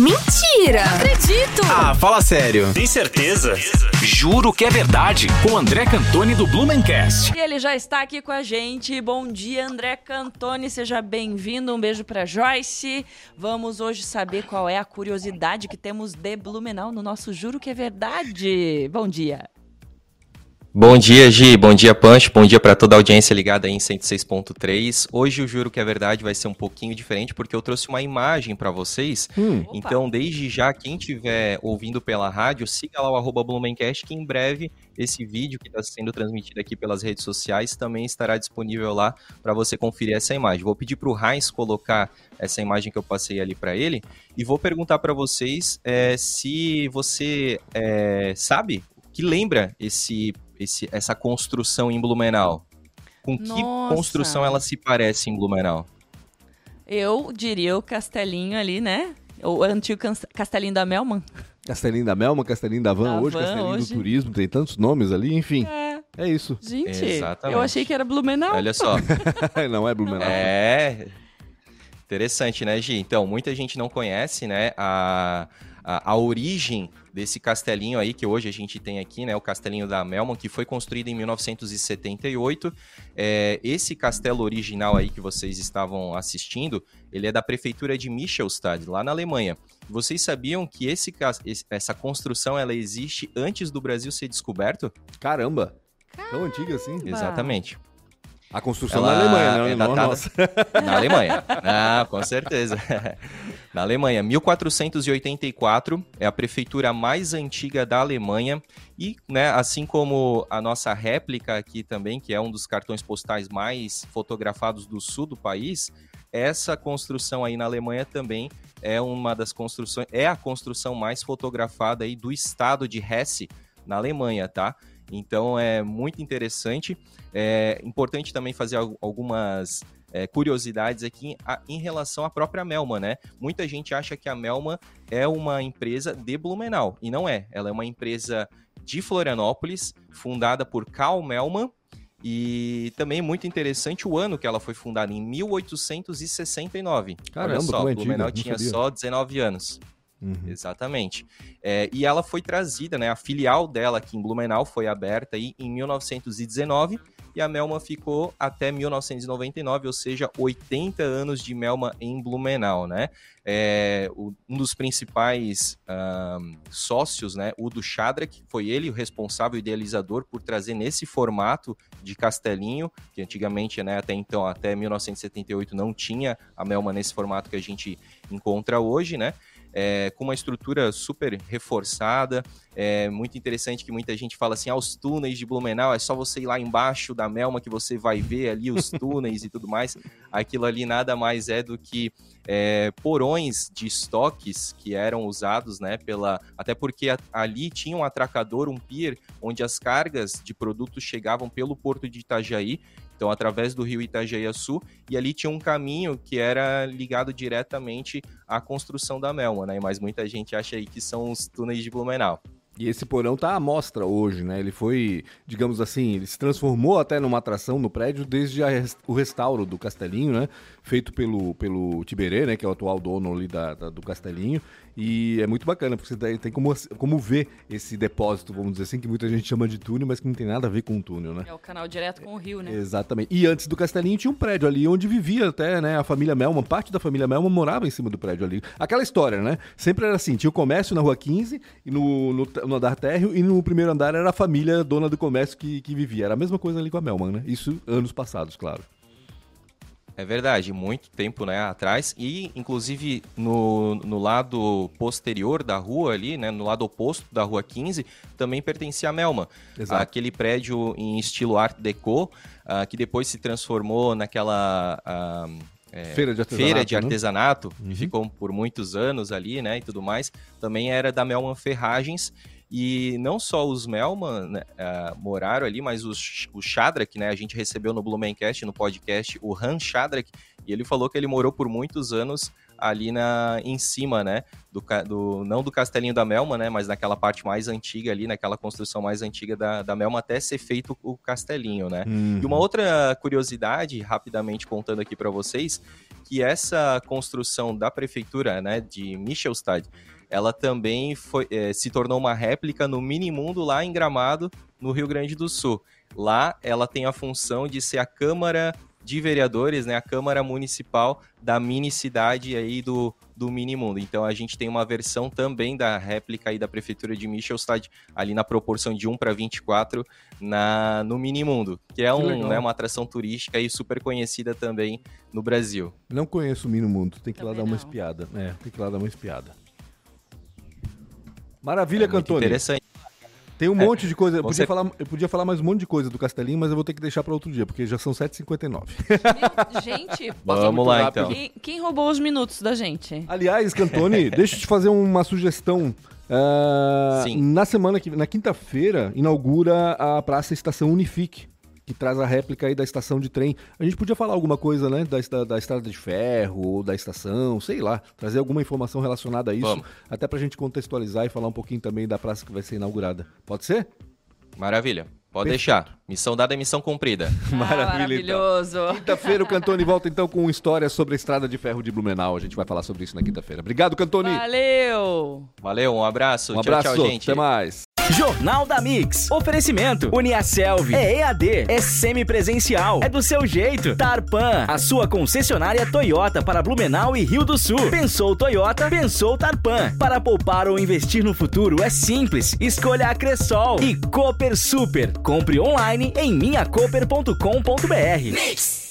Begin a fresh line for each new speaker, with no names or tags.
Mentira!
Não acredito!
Ah, fala sério.
Tem certeza?
Juro que é verdade. Com André Cantoni do Blumencast.
E ele já está aqui com a gente. Bom dia, André Cantoni. Seja bem-vindo. Um beijo para Joyce. Vamos hoje saber qual é a curiosidade que temos de Blumenau no nosso Juro que é verdade. Bom dia.
Bom dia, Gi. Bom dia, Punch. Bom dia para toda a audiência ligada aí em 106.3. Hoje o Juro que é Verdade vai ser um pouquinho diferente porque eu trouxe uma imagem para vocês.
Hum.
Então, desde já, quem estiver ouvindo pela rádio, siga lá o arroba Blumencast que em breve esse vídeo que está sendo transmitido aqui pelas redes sociais também estará disponível lá para você conferir essa imagem. Vou pedir para o Heinz colocar essa imagem que eu passei ali para ele e vou perguntar para vocês é, se você é, sabe que lembra esse esse, essa construção em Blumenau? Com que
Nossa.
construção ela se parece em Blumenau?
Eu diria o castelinho ali, né? O antigo cas- castelinho da Melman.
Castelinho da Melma, Castelinho da Van,
Da
hoje
Van,
Castelinho
hoje.
do Turismo, tem tantos nomes ali, enfim.
É.
É isso.
Gente,
Exatamente.
eu achei que era Blumenau.
Olha só.
Não é Blumenau.
É. Interessante, né, Gi? Então, muita gente não conhece, né, a, a, a origem desse castelinho aí que hoje a gente tem aqui, né, o castelinho da Melman, que foi construído em 1978. É, esse castelo original aí que vocês estavam assistindo, ele é da prefeitura de Michelstadt, lá na Alemanha. Vocês sabiam que esse, essa construção ela existe antes do Brasil ser descoberto?
Caramba. Tão antiga assim?
Exatamente.
A construção
Ela
na Alemanha, né?
é
Não,
datada-. Na Alemanha. Ah, com certeza. Na Alemanha, 1484 é a prefeitura mais antiga da Alemanha e, né, assim como a nossa réplica aqui também, que é um dos cartões postais mais fotografados do sul do país, essa construção aí na Alemanha também é uma das construções, é a construção mais fotografada aí do estado de Hesse, na Alemanha, tá? Então é muito interessante. É importante também fazer al- algumas é, curiosidades aqui em relação à própria Melma, né? Muita gente acha que a Melma é uma empresa de Blumenau, e não é. Ela é uma empresa de Florianópolis, fundada por Karl Melman, e também muito interessante o ano que ela foi fundada, em 1869.
Caramba,
Olha só,
é
Blumenau tinha só 19 anos.
Uhum.
Exatamente. É, e ela foi trazida, né? A filial dela aqui em Blumenau foi aberta aí em 1919 e a Melma ficou até 1999, ou seja, 80 anos de Melma em Blumenau, né? É, um dos principais ahn, sócios, né? O do Shadrack, foi ele o responsável idealizador por trazer nesse formato de castelinho, que antigamente, né, até então, até 1978 não tinha a Melma nesse formato que a gente encontra hoje, né? É, com uma estrutura super reforçada. É muito interessante que muita gente fala assim: ah, os túneis de Blumenau é só você ir lá embaixo da Melma que você vai ver ali os túneis e tudo mais. Aquilo ali nada mais é do que é, porões de estoques que eram usados, né? Pela até porque ali tinha um atracador, um pier, onde as cargas de produtos chegavam pelo porto de Itajaí. Então, através do rio Itajaí-Açu, e ali tinha um caminho que era ligado diretamente à construção da Melma, né? Mas muita gente acha aí que são os túneis de Blumenau.
E esse porão tá à mostra hoje, né? Ele foi, digamos assim, ele se transformou até numa atração no prédio desde o restauro do Castelinho, né? Feito pelo, pelo Tiberê, né? Que é o atual dono ali da, da- do Castelinho. E é muito bacana, porque você tem- como, como ver esse depósito, vamos dizer assim, que muita gente chama de túnel, mas que não tem nada a ver com túnel, né?
É o canal direto com o rio, né?
Exatamente. E antes do Castelinho tinha um prédio ali onde vivia até, né, a família Melman, parte da família Melman morava em cima do prédio ali. Aquela história, né? Sempre era assim, tinha o comércio na rua 15, e no, no, no andar térreo, e no primeiro andar era a família dona do comércio que, que vivia. Era a mesma coisa ali com a Melman, né? Isso anos passados, claro.
É verdade, muito tempo né, atrás. E, inclusive, no, no lado posterior da rua ali, né, no lado oposto da rua 15, também pertencia a Melma.
Exato.
Aquele prédio em estilo Art Deco, ah, que depois se transformou naquela... ah, é,
Feira de artesanato,
feira de
né?
artesanato, que ficou por muitos anos ali, né, e tudo mais, também era da Melman Ferragens, e não só os Melman né, ah, moraram ali, mas os, o Shadrack, né, a gente recebeu no Blumencast, no podcast, o Han Shadrack, e ele falou que ele morou por muitos anos ali na, em cima, né? Do, do, não do Castelinho da Melma, né? Mas naquela parte mais antiga ali, naquela construção mais antiga da, da Melma, até ser feito o castelinho, né? Uhum. E uma outra curiosidade, rapidamente contando aqui para vocês, que essa construção da prefeitura, né, de Michelstad, ela também foi, é, se tornou uma réplica no Minimundo lá em Gramado, no Rio Grande do Sul. Lá ela tem a função de ser a Câmara de Vereadores, né, a Câmara Municipal da mini cidade aí do, do Minimundo. Então a gente tem uma versão também da réplica aí da Prefeitura de Michelstad, ali na proporção de 1 para 24 na, no Minimundo, que é um, né, uma atração turística e super conhecida também no Brasil.
Não conheço o Minimundo, tem que ir lá dar uma espiada. É, tem que ir lá dar uma espiada. Maravilha, é Cantone.
Interessante.
Tem um é, monte de coisa. Eu podia, falar, eu podia falar mais um monte de coisa do Castelinho, mas eu vou ter que deixar para outro dia, porque já são 7h59.
Gente,
vamos lá rápido. então.
Quem, quem, roubou os minutos da gente?
Aliás, Cantone, deixa eu te fazer uma sugestão. Uh, Sim. Na semana que na quinta-feira inaugura a Praça Estação Unifique que traz a réplica aí da estação de trem. A gente podia falar alguma coisa, né, da, da estrada de ferro ou da estação, sei lá, trazer alguma informação relacionada a isso, Vamos. até pra gente contextualizar e falar um pouquinho também da praça que vai ser inaugurada. Pode ser?
Maravilha. Pode Perfeito. deixar. Missão dada é missão cumprida.
Ah, Maravilha. Maravilhoso.
Então. Quinta-feira o Cantone volta então com história sobre a estrada de ferro de Blumenau. A gente vai falar sobre isso na quinta-feira. Obrigado, Cantone.
Valeu.
Valeu, um abraço.
Um abraço, tchau, tchau, gente. Até mais.
Jornal da Mix. Oferecimento. Uniaselv. É EAD. É semipresencial. É do seu jeito. Tarpan. A sua concessionária Toyota para Blumenau e Rio do Sul. Pensou Toyota? Pensou Tarpan. Para poupar ou investir no futuro é simples. Escolha a Cressol. E Cooper Super. Compre online em minhacoper.com.br. Mix.